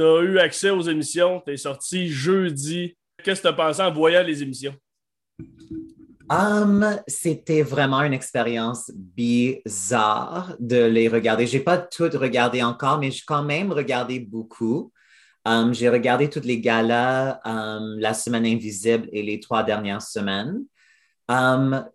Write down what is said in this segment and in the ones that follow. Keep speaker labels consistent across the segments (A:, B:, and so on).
A: tu as eu accès aux émissions, tu es sorti jeudi. Qu'est-ce que tu as pensé en voyant les émissions?
B: Um, c'était vraiment une expérience bizarre de les regarder. J'ai pas toutes regardé encore, mais j'ai quand même regardé beaucoup. Um, j'ai regardé toutes les galas, um, la semaine invisible et les trois dernières semaines.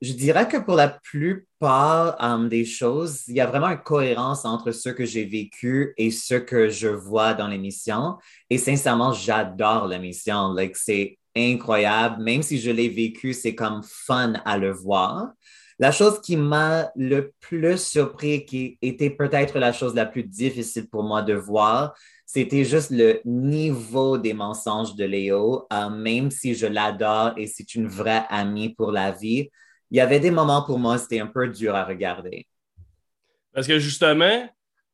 B: Je dirais que pour la plupart des choses, il y a vraiment une cohérence entre ce que j'ai vécu et ce que je vois dans l'émission. Et sincèrement, j'adore l'émission. C'est incroyable. Même si je l'ai vécu, c'est comme fun à le voir. La chose qui m'a le plus surpris, qui était peut-être la chose la plus difficile pour moi de voir, c'était juste le niveau des mensonges de Léo. Euh, même si je l'adore et c'est une vraie amie pour la vie, il y avait des moments pour moi, c'était un peu dur à regarder.
A: Parce que justement,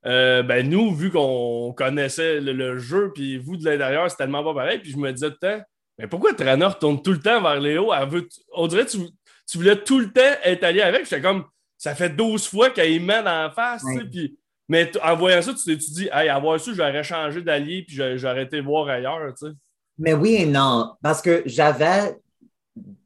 A: euh, ben nous, vu qu'on connaissait le, jeu, puis vous de l'intérieur, c'est tellement pas pareil, puis je me disais tout le temps, mais pourquoi Trana tourne tout le temps vers Léo? on dirait que tu, voulais tout le temps être allié avec. J'étais comme, ça fait 12 fois qu'elle met en face. mais en voyant ça, tu t'es dit, hey, avoir ça, j'aurais changé d'allié puis j'aurais été voir ailleurs.
B: Mais oui et non, parce que j'avais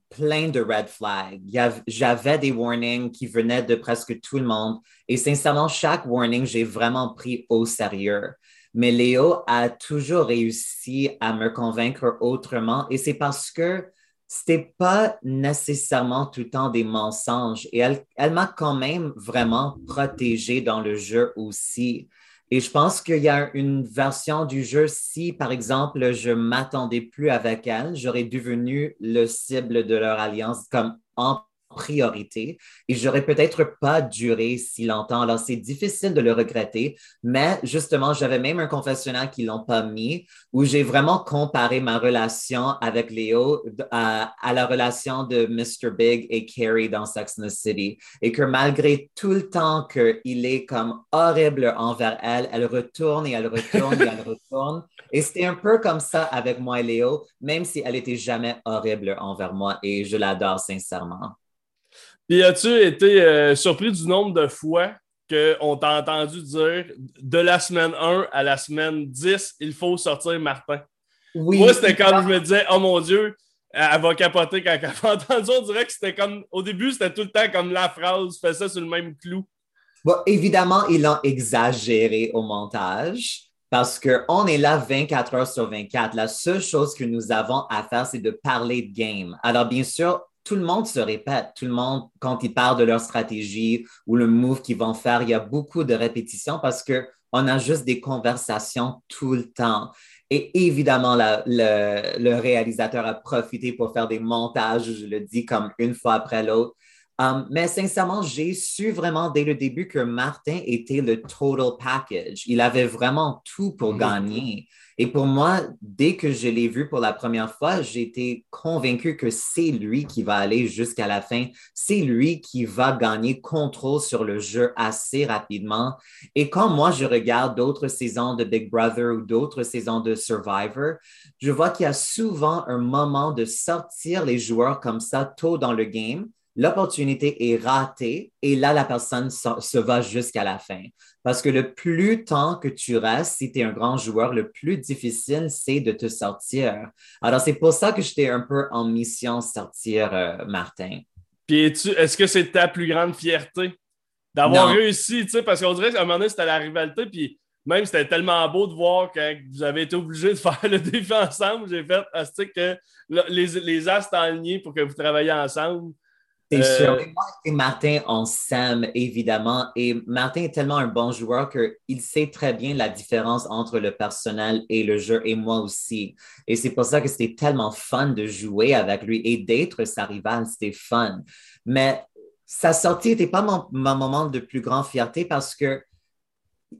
B: plein de red flags. J'avais des warnings qui venaient de presque tout le monde. Et sincèrement, chaque warning, j'ai vraiment pris au sérieux. Mais Léo a toujours réussi à me convaincre autrement et c'est parce que c'était pas nécessairement tout le temps des mensonges et elle, m'a quand même vraiment protégée dans le jeu aussi. Et je pense qu'il y a une version du jeu, si par exemple je m'attendais plus avec elle, j'aurais devenu le cible de leur alliance comme en priorité et j'aurais peut-être pas duré si longtemps. Alors, c'est difficile de le regretter, mais justement, j'avais même un confessionnal qui l'ont pas mis où j'ai vraiment comparé ma relation avec Léo à, la relation de Mr. Big et Carrie dans Sex and the City et que malgré tout le temps qu'il est comme horrible envers elle, elle retourne et elle retourne et elle retourne. Et c'était un peu comme ça avec moi et Léo, même si elle était jamais horrible envers moi et je l'adore sincèrement.
A: Puis as-tu été euh, surpris du nombre de fois qu'on t'a entendu dire de la semaine 1 à la semaine 10, il faut sortir Martin? Oui. Moi, c'était quand je me disais, oh mon Dieu, elle va capoter quand elle va entendu. On dirait que c'était comme, au début, c'était tout le temps comme la phrase, fais ça sur le même clou.
B: Bon, évidemment, ils l'ont exagéré au montage parce qu'on est là 24 heures sur 24. La seule chose que nous avons à faire, c'est de parler de game. Alors, bien sûr, tout le monde se répète. Tout le monde, quand ils parlent de leur stratégie ou le move qu'ils vont faire, il y a beaucoup de répétitions parce qu'on a juste des conversations tout le temps. Et évidemment, le, réalisateur a profité pour faire des montages, je le dis comme une fois après l'autre. Um, mais sincèrement, j'ai su vraiment dès le début que Martin était le total package. Il avait vraiment tout pour mm-hmm. gagner. Et pour moi, dès que je l'ai vu pour la première fois, j'étais convaincu que c'est lui qui va aller jusqu'à la fin. C'est lui qui va gagner contrôle sur le jeu assez rapidement. Et quand moi, je regarde d'autres saisons de Big Brother ou d'autres saisons de Survivor, je vois qu'il y a souvent un moment de sortir les joueurs comme ça tôt dans le game l'opportunité est ratée et là, la personne se, va jusqu'à la fin. Parce que le plus temps que tu restes, si tu es un grand joueur, le plus difficile, c'est de te sortir. Alors, c'est pour ça que j'étais un peu en mission sortir, euh, Martin.
A: Puis, est-ce que c'est ta plus grande fierté d'avoir réussi, tu sais, parce qu'on dirait qu'à un moment donné, c'était la rivalité, puis même c'était tellement beau de voir que vous avez été obligé de faire le défi ensemble. J'ai fait, que les, les as sont alignés pour que vous travailliez ensemble?
B: C'est sûr. Euh, moi et Martin, on s'aime évidemment. Et Martin est tellement un bon joueur qu'il sait très bien la différence entre le personnel et le jeu, et moi aussi. Et c'est pour ça que c'était tellement fun de jouer avec lui et d'être sa rivale. C'était fun. Mais sa sortie n'était pas mon, mon, moment de plus grande fierté parce que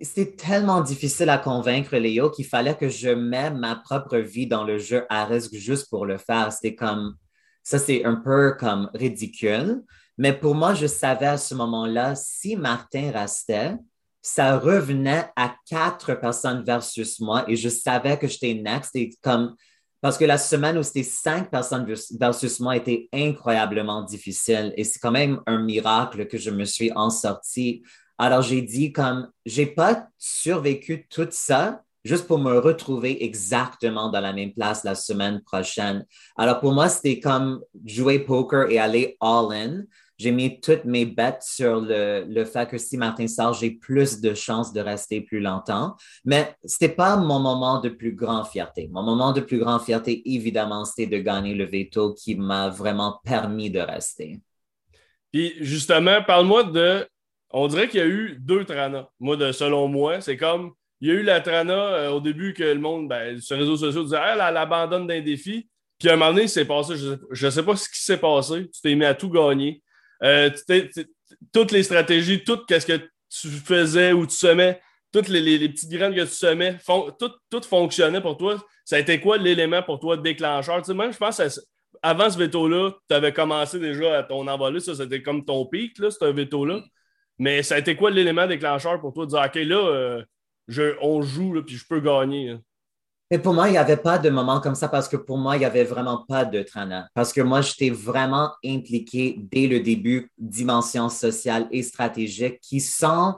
B: c'était tellement difficile à convaincre Léo qu'il fallait que je mette ma propre vie dans le jeu à risque juste pour le faire. C'était comme ça, c'est un peu comme ridicule. Mais pour moi, je savais à ce moment-là, si Martin restait, ça revenait à quatre personnes versus moi et je savais que j'étais next. Et comme, parce que la semaine où c'était cinq personnes versus moi était incroyablement difficile et c'est quand même un miracle que je me suis en sortie. Alors j'ai dit comme, j'ai pas survécu tout ça, juste pour me retrouver exactement dans la même place la semaine prochaine. Alors pour moi, c'était comme jouer poker et aller all-in. J'ai mis toutes mes bêtes sur le, fait que si Martin sort, j'ai plus de chances de rester plus longtemps. Mais c'était pas mon moment de plus grande fierté. Mon moment de plus grande fierté, évidemment, c'était de gagner le veto qui m'a vraiment permis de rester.
A: Puis justement, parle-moi de. On dirait qu'il y a eu deux Trana. Moi, selon moi, c'est comme. Il y a eu la Trana euh, au début que le monde, ben, sur les réseaux sociaux, disait elle, elle abandonne d'un défi. Puis à un moment donné, il s'est passé, je ne sais pas ce qui s'est passé. Tu t'es mis à tout gagner. Euh, toutes les stratégies, tout ce que tu faisais ou tu semais, toutes les, petites graines que tu semais, tout, fonctionnait pour toi. Ça a été quoi l'élément pour toi déclencheur? Tu sais, même, je pense, avant ce veto-là, tu avais commencé déjà à ton envolée. Ça, c'était comme ton pic, là, un veto-là. Mais ça a été quoi l'élément déclencheur pour toi de dire, OK, là, euh, je, on joue, là, puis je peux gagner?
B: Mais pour moi, il n'y avait pas de moment comme ça parce que pour moi, il n'y avait vraiment pas de traîneur. Parce que moi, j'étais vraiment impliqué dès le début, dimension sociale et stratégique, qui sont,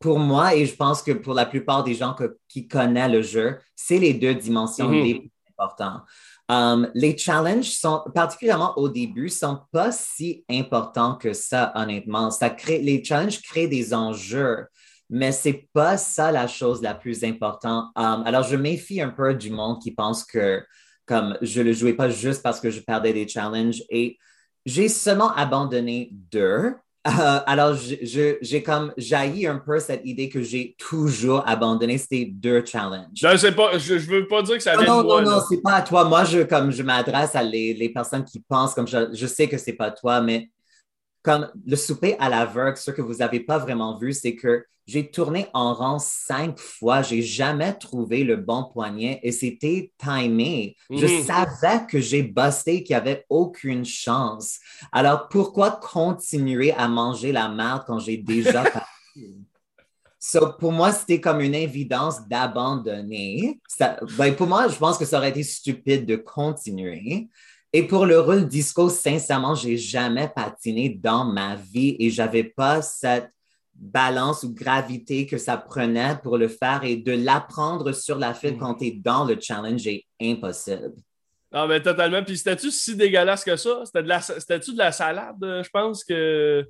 B: pour moi, et je pense que pour la plupart des gens qui connaissent le jeu, c'est les deux dimensions mm-hmm. les plus importantes. Um, les challenges sont, particulièrement au début, sont pas si importants que ça, honnêtement. Ça crée, les challenges créent des enjeux mais c'est pas ça la chose la plus importante. Um, alors, je méfie un peu du monde qui pense que comme je le jouais pas juste parce que je perdais des challenges et j'ai seulement abandonné deux. Euh, alors, j'ai comme jailli un peu cette idée que j'ai toujours abandonné ces deux challenges.
A: Je sais pas, je, veux pas dire que ça vient
B: non,
A: de moi.
B: Non, non, c'est pas à toi. Moi, je, comme je m'adresse à les, les, personnes qui pensent comme je, je sais que c'est pas toi, mais comme le souper à l'aveugle, ce que vous n'avez pas vraiment vu, c'est que j'ai tourné en rang cinq fois. J'ai jamais trouvé le bon poignet et c'était timé. Je mhm. savais que j'ai busté, qu'il n'y avait aucune chance. Alors, pourquoi continuer à manger la merde quand j'ai déjà parti? So, pour moi, c'était comme une évidence d'abandonner. Ben, pour moi, je pense que ça aurait été stupide de continuer. Et pour le rôle disco, sincèrement, j'ai jamais patiné dans ma vie et j'avais pas cette balance ou gravité que ça prenait pour le faire et de l'apprendre sur la file quand tu es dans le challenge est impossible.
A: Non, mais totalement. Puis c'était-tu si dégueulasse que ça? C'était de la, c'était-tu de la salade, je pense que.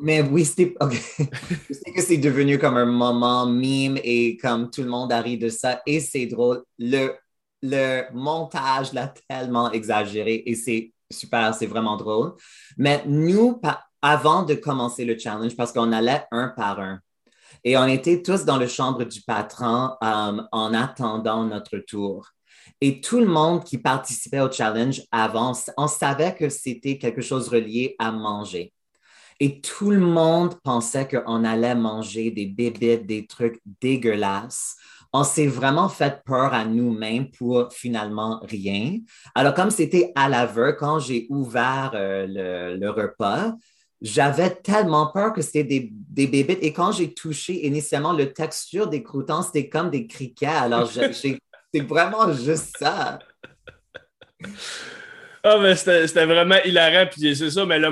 B: Mais, oui, c'était. je sais que c'est devenu comme un moment mime et comme tout le monde arrive de ça et c'est drôle. Le le montage l'a tellement exagéré et c'est super, c'est vraiment drôle. Mais nous, avant de commencer le challenge, parce qu'on allait un par un, et on était tous dans le chambre du patron euh, en attendant notre tour. Et tout le monde qui participait au challenge avant, on savait que c'était quelque chose relié à manger. Et tout le monde pensait qu'on allait manger des bébés, des trucs dégueulasses on s'est vraiment fait peur à nous-mêmes pour finalement rien. Alors, comme c'était à l'aveu, quand j'ai ouvert euh, le, repas, j'avais tellement peur que c'était des, des bébites. Et quand j'ai touché initialement le texture des croutons, c'était comme des criquets. Alors, c'est vraiment juste ça.
A: Ah, mais c'était vraiment hilarant, puis c'est ça. Mais le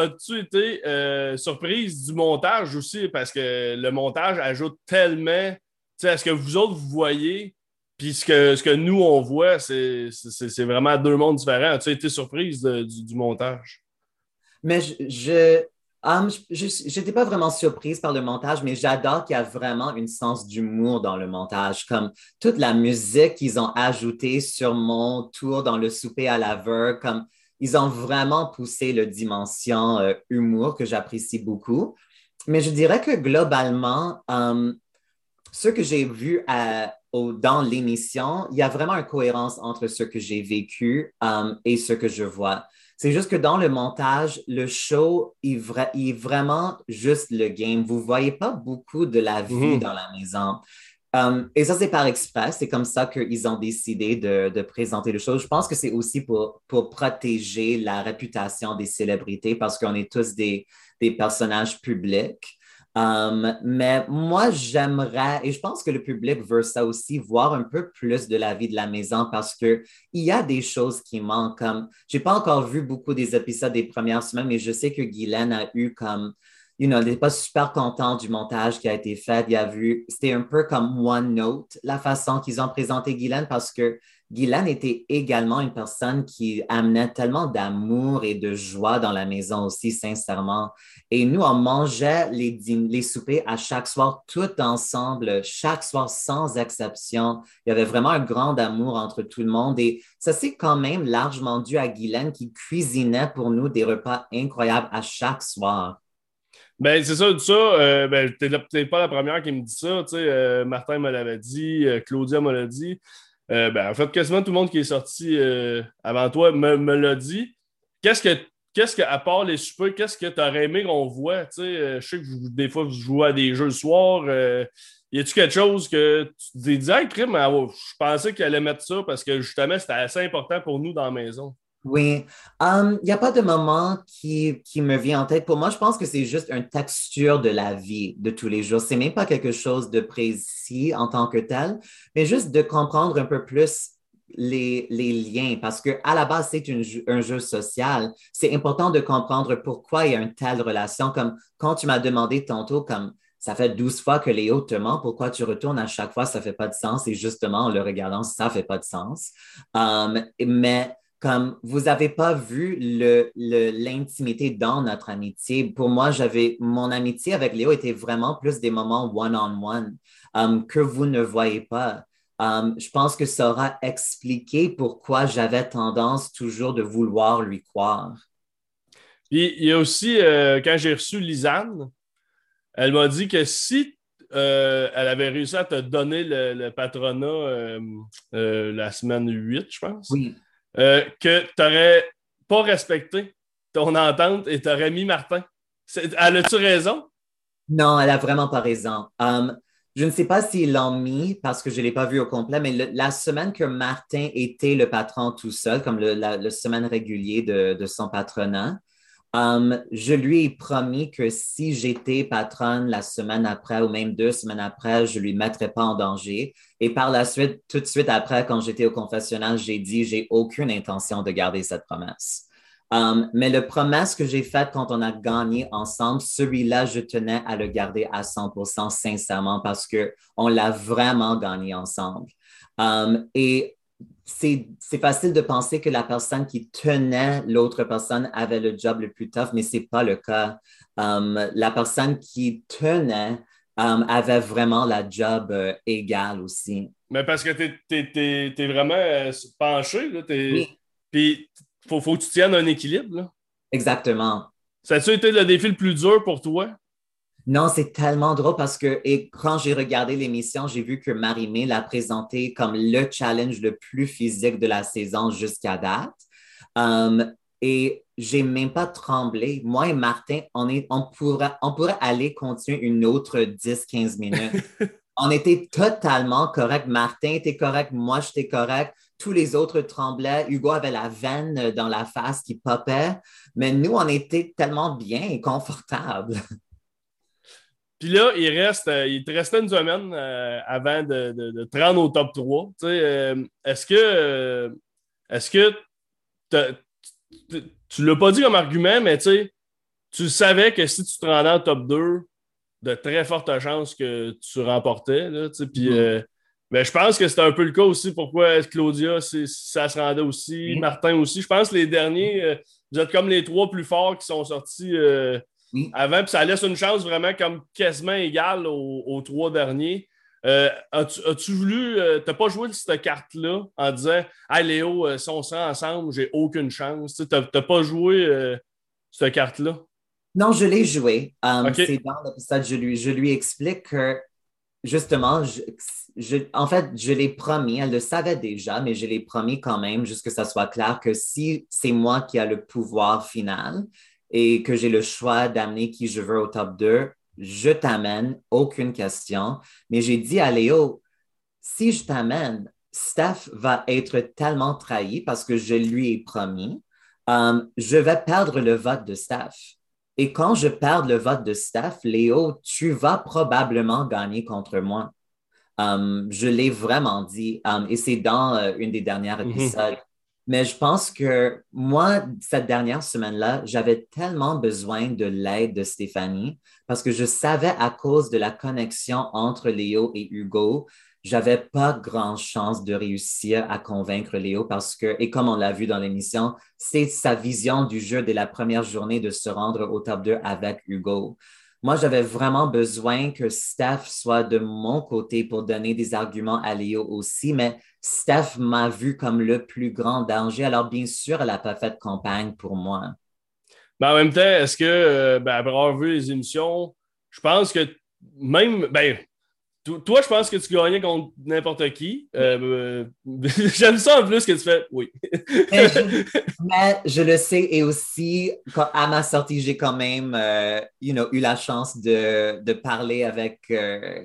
A: as-tu été euh, surprise du montage aussi? Parce que le montage ajoute tellement est-ce que vous autres, vous voyez, puis ce que, ce que nous, on voit, c'est vraiment deux mondes différents. As-tu été surprise du, montage?
B: Mais je, je pas vraiment surprise par le montage, mais j'adore qu'il y a vraiment une sens d'humour dans le montage, comme toute la musique qu'ils ont ajoutée sur mon tour dans le souper à l'aveugle, comme ils ont vraiment poussé le dimension euh, humour que j'apprécie beaucoup. Mais je dirais que globalement, ce que j'ai vu dans l'émission, il y a vraiment une cohérence entre ce que j'ai vécu um, et ce que je vois. C'est juste que dans le montage, le show il, est vraiment juste le game. Vous ne voyez pas beaucoup de la vie mhm. dans la maison. Um, et ça, c'est par exprès. C'est comme ça qu'ils ont décidé de, présenter le show. Je pense que c'est aussi pour, pour protéger la réputation des célébrités parce qu'on est tous des, des personnages publics. Um, mais moi, j'aimerais, et je pense que le public veut ça aussi, voir un peu plus de la vie de la maison parce qu'il y a des choses qui manquent. Comme, j'ai pas encore vu beaucoup des épisodes des premières semaines, mais je sais que Guylaine a eu comme you know, n'était pas super content du montage qui a été fait. Il a vu, c'était un peu comme One Note, la façon qu'ils ont présenté Guylaine, parce que Guylaine était également une personne qui amenait tellement d'amour et de joie dans la maison aussi, sincèrement. Et nous, on mangeait les, les soupers à chaque soir, tout ensemble, chaque soir sans exception. Il y avait vraiment un grand amour entre tout le monde. Et ça, c'est quand même largement dû à Guylaine qui cuisinait pour nous des repas incroyables à chaque soir.
A: Ben, c'est ça, ça. Euh, ben, t'es pas la première qui me dit ça. Euh, Martin me l'avait dit, euh, Claudia me l'a dit. Euh, ben, en fait, quasiment tout le monde qui est sorti euh, avant toi me, l'a dit. Qu'est-ce que, qu'est-ce que, à part les super, qu'est-ce que tu aurais aimé qu'on voit? Euh, je sais que des fois, vous jouez à des jeux le soir. y a-tu quelque chose que tu te dis, hey, ah, je pensais qu'elle allait mettre ça parce que justement, c'était assez important pour nous dans la maison?
B: Oui. Il um, n'y a pas de moment qui, me vient en tête. Pour moi, je pense que c'est juste une texture de la vie de tous les jours. C'est même pas quelque chose de précis en tant que tel, mais juste de comprendre un peu plus les, liens parce que à la base, c'est un jeu social. C'est important de comprendre pourquoi il y a une telle relation. Comme quand tu m'as demandé tantôt, comme ça fait 12 fois que Léo te ment, pourquoi tu retournes à chaque fois, ça fait pas de sens? Et justement, en le regardant, ça fait pas de sens. Um, mais comme vous n'avez pas vu l'intimité dans notre amitié. Pour moi, j'avais mon amitié avec Léo était vraiment plus des moments one-on-one um, que vous ne voyez pas. Um, je pense que ça aura expliqué pourquoi j'avais tendance toujours de vouloir lui croire.
A: Puis il y a aussi, euh, quand j'ai reçu Lisanne, elle m'a dit que si euh, elle avait réussi à te donner le, patronat euh, la semaine 8, je pense.
B: Oui.
A: Euh, que tu n'aurais pas respecté ton entente et tu aurais mis Martin. Elle a-tu raison?
B: Non, elle a vraiment pas raison. Um, je ne sais pas s'ils l'ont mis parce que je ne l'ai pas vu au complet, mais la semaine que Martin était le patron tout seul, comme le, la, semaine régulière de, de, son patronat, Um, je lui ai promis que si j'étais patronne la semaine après ou même deux semaines après, je ne lui mettrais pas en danger. Et par la suite, tout de suite après, quand j'étais au confessionnal, j'ai dit, j'ai aucune intention de garder cette promesse. Um, mais le promesse que j'ai faite quand on a gagné ensemble, celui-là, je tenais à le garder à 100% sincèrement parce qu'on l'a vraiment gagné ensemble. Um, c'est facile de penser que la personne qui tenait l'autre personne avait le job le plus tough, mais ce n'est pas le cas. Um, la personne qui tenait um, avait vraiment la job euh, égale aussi.
A: Mais parce que tu es, vraiment euh, penché, puis il faut, faut, que tu tiennes un équilibre.
B: Exactement.
A: Ça a-tu été le défi le plus dur pour toi?
B: Non, c'est tellement drôle parce que et quand j'ai regardé l'émission, j'ai vu que Marie-Mé l'a présenté comme le challenge le plus physique de la saison jusqu'à date. Um, et j'ai même pas tremblé. Moi et Martin, on, est, on, pourrait, on pourrait aller continuer une autre 10-15 minutes. on était totalement correct. Martin était correct, moi j'étais correct. Tous les autres tremblaient. Hugo avait la veine dans la face qui popait. Mais nous, on était tellement bien et confortables.
A: Puis là, il, reste, euh, il te restait une semaine euh, avant de, de, te rendre au top 3. Euh, est-ce que est-ce que tu ne l'as pas dit comme argument, mais tu savais que si tu te rendais au top 2, de très fortes chances que tu remportais. Là, puis, mm-hmm. mais je pense que c'était un peu le cas aussi pourquoi Claudia, ça se rendait aussi, mm-hmm. Martin aussi. Je pense que les derniers, vous êtes comme les trois plus forts qui sont sortis avant, puis ça laisse une chance vraiment comme quasiment égale aux, trois derniers. Euh, as-tu, voulu, euh, t'as pas joué cette carte-là en disant Hey Léo, euh, si on se rend ensemble, j'ai aucune chance. Tu n'as pas joué cette carte-là?
B: Non, je l'ai joué. Um, c'est dans l'épisode, je lui, je lui explique que justement, je, en fait, je l'ai promis, elle le savait déjà, mais je l'ai promis quand même, juste que ça soit clair que si c'est moi qui a le pouvoir final, et que j'ai le choix d'amener qui je veux au top 2, je t'amène, aucune question. Mais j'ai dit à Léo, si je t'amène, Steph va être tellement trahi parce que je lui ai promis, um, je vais perdre le vote de Steph. Et quand je perds le vote de Steph, Léo, tu vas probablement gagner contre moi. Um, je l'ai vraiment dit. Um, et c'est dans euh, une des dernières mhm. épisodes. Mais je pense que moi, cette dernière semaine-là, j'avais tellement besoin de l'aide de Stéphanie parce que je savais à cause de la connexion entre Léo et Hugo, j'avais pas grand chance de réussir à convaincre Léo parce que, et comme on l'a vu dans l'émission, c'est sa vision du jeu dès la première journée de se rendre au top 2 avec Hugo. Moi, j'avais vraiment besoin que Steph soit de mon côté pour donner des arguments à Léo aussi, mais Steph m'a vu comme le plus grand danger. Alors, bien sûr, elle n'a pas fait de campagne pour moi.
A: Mais en même temps, est-ce que, euh, ben, après avoir vu les émissions, je pense que même, ben, toi, je pense que tu gagnais contre n'importe qui. Euh, euh, j'aime ça en plus que tu fais oui.
B: mais, je, le sais et aussi, à ma sortie, j'ai quand même euh, you know, eu la chance de, de parler avec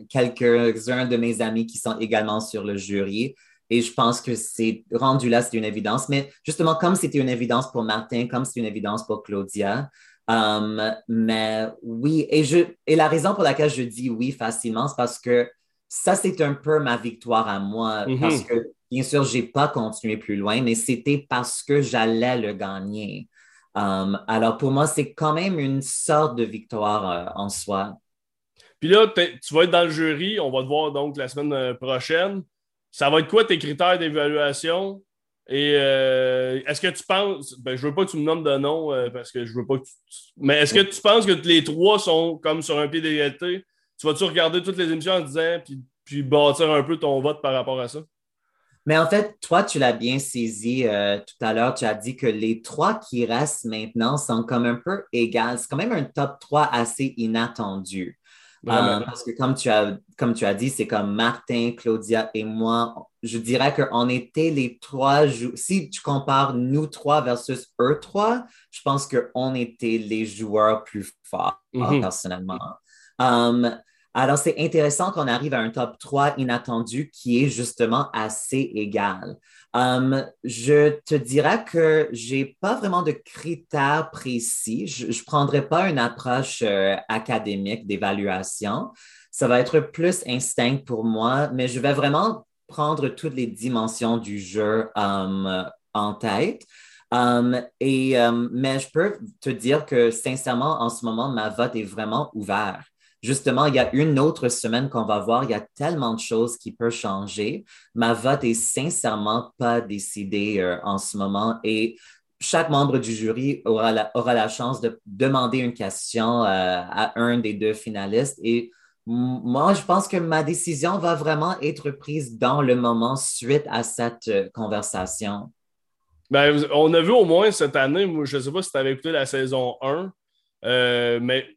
B: quelques-uns de mes amis qui sont également sur le jury. Et je pense que c'est rendu là, c'est une évidence. Mais justement, comme c'était une évidence pour Martin, comme c'est une évidence pour Claudia, Um, mais oui, et, je, et la raison pour laquelle je dis oui facilement, c'est parce que ça, c'est un peu ma victoire à moi. Mm-hmm. Parce que, bien sûr, je n'ai pas continué plus loin, mais c'était parce que j'allais le gagner. Um, alors, pour moi, c'est quand même une sorte de victoire euh, en soi.
A: Puis là, tu vas être dans le jury. On va te voir donc la semaine euh, prochaine. Ça va être quoi tes critères d'évaluation? Et euh, est-ce que tu penses, ben, je veux pas que tu me nommes de nom euh, parce que je veux pas que tu... Mais est-ce que tu penses que les trois sont comme sur un pied d'égalité? Tu vas-tu regarder toutes les émissions en disant, puis, puis bâtir un peu ton vote par rapport à ça?
B: Mais en fait, toi, tu l'as bien saisi euh, tout à l'heure. Tu as dit que les trois qui restent maintenant sont comme un peu égales. C'est quand même un top 3 assez inattendu. Euh, parce que comme tu as, comme tu as dit, c'est comme Martin, Claudia et moi. Je dirais qu'on était les trois. Si tu compares nous trois versus eux trois, je pense qu'on était les joueurs plus forts, mm-hmm. personnellement. Um, alors, c'est intéressant qu'on arrive à un top 3 inattendu qui est justement assez égal. Um, je te dirais que j'ai pas vraiment de critères précis. Je ne prendrai pas une approche euh, académique d'évaluation. Ça va être plus instinct pour moi, mais je vais vraiment prendre toutes les dimensions du jeu um, en tête. Um, et, mais je peux te dire que sincèrement, en ce moment, ma vote est vraiment ouverte justement, il y a une autre semaine qu'on va voir, il y a tellement de choses qui peuvent changer. Ma vote est sincèrement pas décidée euh, en ce moment et chaque membre du jury aura la, chance de demander une question euh, à un des deux finalistes et moi, je pense que ma décision va vraiment être prise dans le moment suite à cette euh, conversation.
A: Ben, on a vu au moins cette année, je ne sais pas si tu avais écouté la saison 1, mais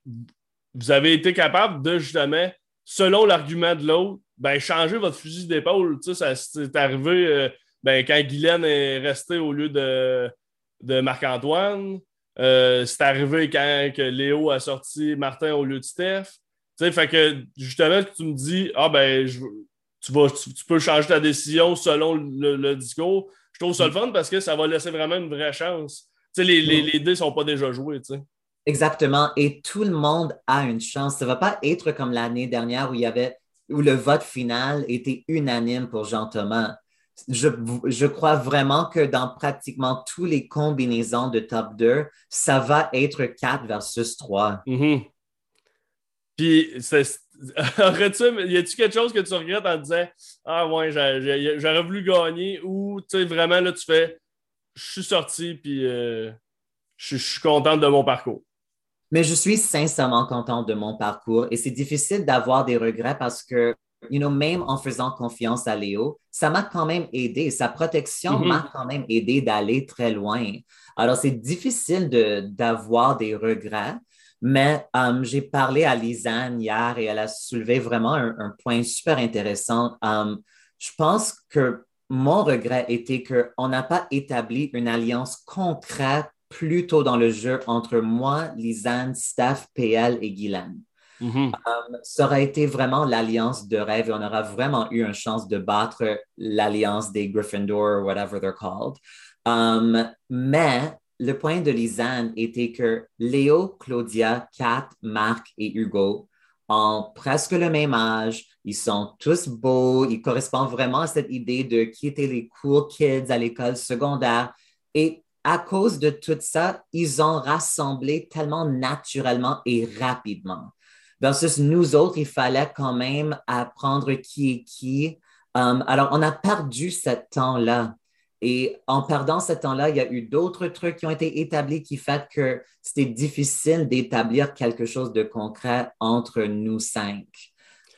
A: vous avez été capable de justement, selon l'argument de l'autre, ben, changer votre fusil d'épaule. Tu sais, ça c'est arrivé euh, ben, quand Guylaine est resté au lieu de, de Marc-Antoine. Euh, c'est arrivé quand que Léo a sorti Martin au lieu de Steph. Tu sais, fait que justement, tu me dis, ah ben, tu, vas, tu, peux changer ta décision selon le, discours. Je trouve ça le fun parce que ça va laisser vraiment une vraie chance. Tu sais, les, les, les dés ne sont pas déjà joués, tu sais.
B: Exactement. Et tout le monde a une chance. Ça ne va pas être comme l'année dernière où il y avait où le vote final était unanime pour Jean-Thomas. Je, je, crois vraiment que dans pratiquement toutes les combinaisons de top 2, ça va être 4 versus 3.
A: Mm-hmm. Puis, y a-tu quelque chose que tu regrettes en disant Ah, ouais, j'aurais voulu gagner ou tu sais, vraiment là, tu fais Je suis sorti, puis euh, je suis contente de mon parcours?
B: Mais je suis sincèrement contente de mon parcours et c'est difficile d'avoir des regrets parce que, you know, même en faisant confiance à Léo, ça m'a quand même aidé. Sa protection mm-hmm. m'a quand même aidé d'aller très loin. Alors, c'est difficile d'avoir des regrets, mais um, j'ai parlé à Lisanne hier et elle a soulevé vraiment un, point super intéressant. Um, je pense que mon regret était qu'on n'a pas établi une alliance concrète plus tôt dans le jeu entre moi, Lisanne, Steph, PL et Guylaine. Mm-hmm. Um, ça aurait été vraiment l'alliance de rêve et on aura vraiment eu une chance de battre l'alliance des Gryffindor, whatever they're called. Um, mais le point de Lisanne était que Léo, Claudia, Kat, Marc et Hugo ont presque le même âge. Ils sont tous beaux. Ils correspondent vraiment à cette idée de qui étaient les cool kids à l'école secondaire. Et à cause de tout ça, ils ont rassemblé tellement naturellement et rapidement. Versus nous autres, il fallait quand même apprendre qui est qui. Um, alors, on a perdu ce temps-là. Et en perdant ce temps-là, il y a eu d'autres trucs qui ont été établis qui fait que c'était difficile d'établir quelque chose de concret entre nous cinq.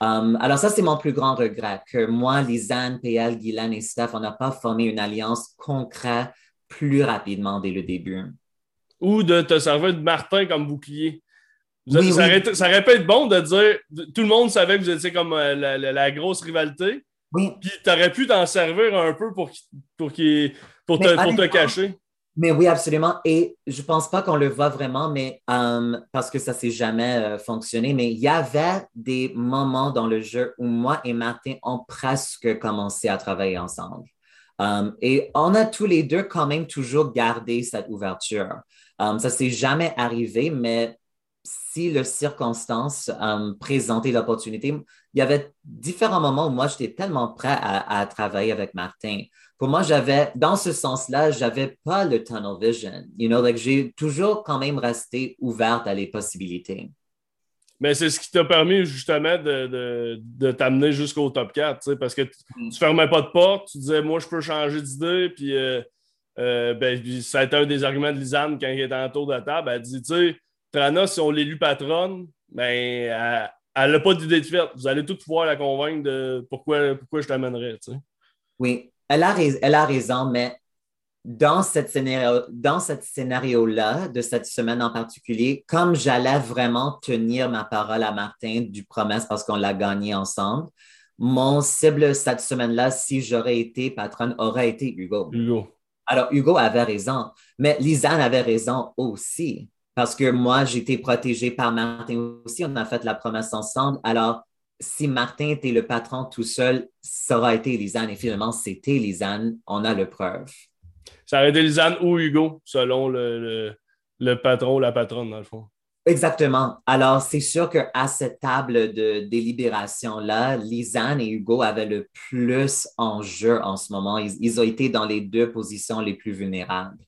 B: Um, alors ça, c'est mon plus grand regret, que moi, Lisanne, PL, Guylaine et Steph, on n'a pas formé une alliance concrète plus rapidement dès le début.
A: Ou de te servir de Martin comme bouclier. ça, Aurait, pu être bon de dire, tout le monde savait que vous étiez comme euh, la grosse rivalité, puis tu aurais pu t'en servir un peu pour, pour, pour, te, cacher.
B: Mais oui, absolument. Et je ne pense pas qu'on le voit vraiment, mais euh, parce que ça ne s'est jamais euh, fonctionné, mais il y avait des moments dans le jeu où moi et Martin ont presque commencé à travailler ensemble. Euh, et on a tous les deux quand même toujours gardé cette ouverture. ça ne s'est jamais arrivé, mais si le circonstance euh, présentait l'opportunité, il y avait différents moments où moi, j'étais tellement prêt à, travailler avec Martin. Pour moi, j'avais, dans ce sens-là, j'avais pas le tunnel vision. You know, like, j'ai toujours quand même resté ouverte à les possibilités.
A: Mais c'est ce qui t'a permis justement de, de, t'amener jusqu'au top 4, parce que tu ne mm. fermais pas de porte, tu disais, moi, je peux changer d'idée, puis, euh, euh, ben, ça a été un des arguments de Lisanne quand elle était en tour de table. Elle dit, tu sais, Trana, si on l'élu patronne, ben, elle n'a pas d'idée de fait. Vous allez tout pouvoir la convaincre de pourquoi, pourquoi je t'amènerais.
B: Oui, elle a, elle a raison, mais dans cette scénario, dans cette scénario-là, de cette semaine en particulier, comme j'allais vraiment tenir ma parole à Martin du promesse parce qu'on l'a gagné ensemble, mon cible cette semaine-là, si j'aurais été patronne, aurait été Hugo.
A: Hugo.
B: Alors, Hugo avait raison, mais Lisanne avait raison aussi. Parce que moi, j'ai été protégée par Martin aussi. On a fait la promesse ensemble. Alors, si Martin était le patron tout seul, ça aurait été Lisanne. Et finalement, c'était Lisanne. On a le preuve.
A: Ça aurait été Lisanne ou Hugo, selon le, patron ou la patronne, dans le fond.
B: Exactement. Alors, c'est sûr qu'à cette table de délibération-là, Lisanne et Hugo avaient le plus en jeu en ce moment. ils, ont été dans les deux positions les plus vulnérables.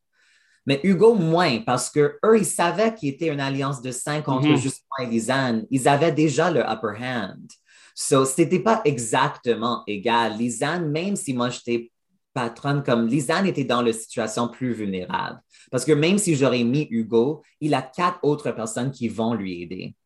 B: Mais Hugo, moins, parce qu'eux, ils savaient qu'il était une alliance de cinq entre mm et Lisanne. Ils avaient déjà le upper hand. So, ce n'était pas exactement égal. Lisanne, même si moi j'étais patronne comme Lisanne était dans la situation plus vulnérable. Parce que même si j'aurais mis Hugo, il a quatre autres personnes qui vont lui aider.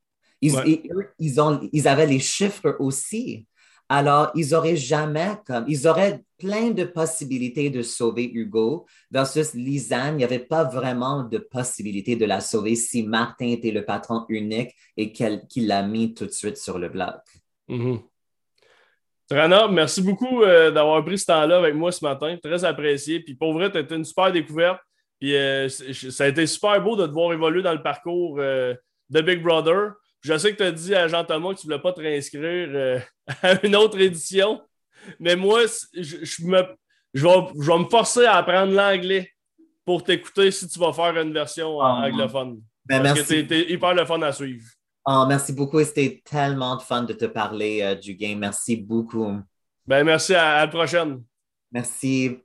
B: ils, ont, ils avaient les chiffres aussi. Alors, ils auraient jamais comme, ils auraient plein de possibilités de sauver Hugo versus Lisanne. Il n'y avait pas vraiment de possibilité de la sauver si Martin était le patron unique et qu'il l'a mis tout de suite sur le bloc.
A: Mm Trana, merci beaucoup euh, d'avoir pris ce temps-là avec moi ce matin. Très apprécié. Puis pour vrai, tu as été une super découverte. Puis euh, ça a été super beau de te voir évoluer dans le parcours euh, de Big Brother. Je sais que tu as dit à Jean-Thomas que tu ne voulais pas te réinscrire à une autre édition, mais moi, je, me, je, vais, me forcer à apprendre l'anglais pour t'écouter si tu vas faire une version ah, anglophone. Ben, parce que tu hyper le fun à suivre.
B: Oh, merci beaucoup. C'était tellement de fun de te parler euh, du game. Merci beaucoup.
A: Ben, merci. à la prochaine.
B: Merci.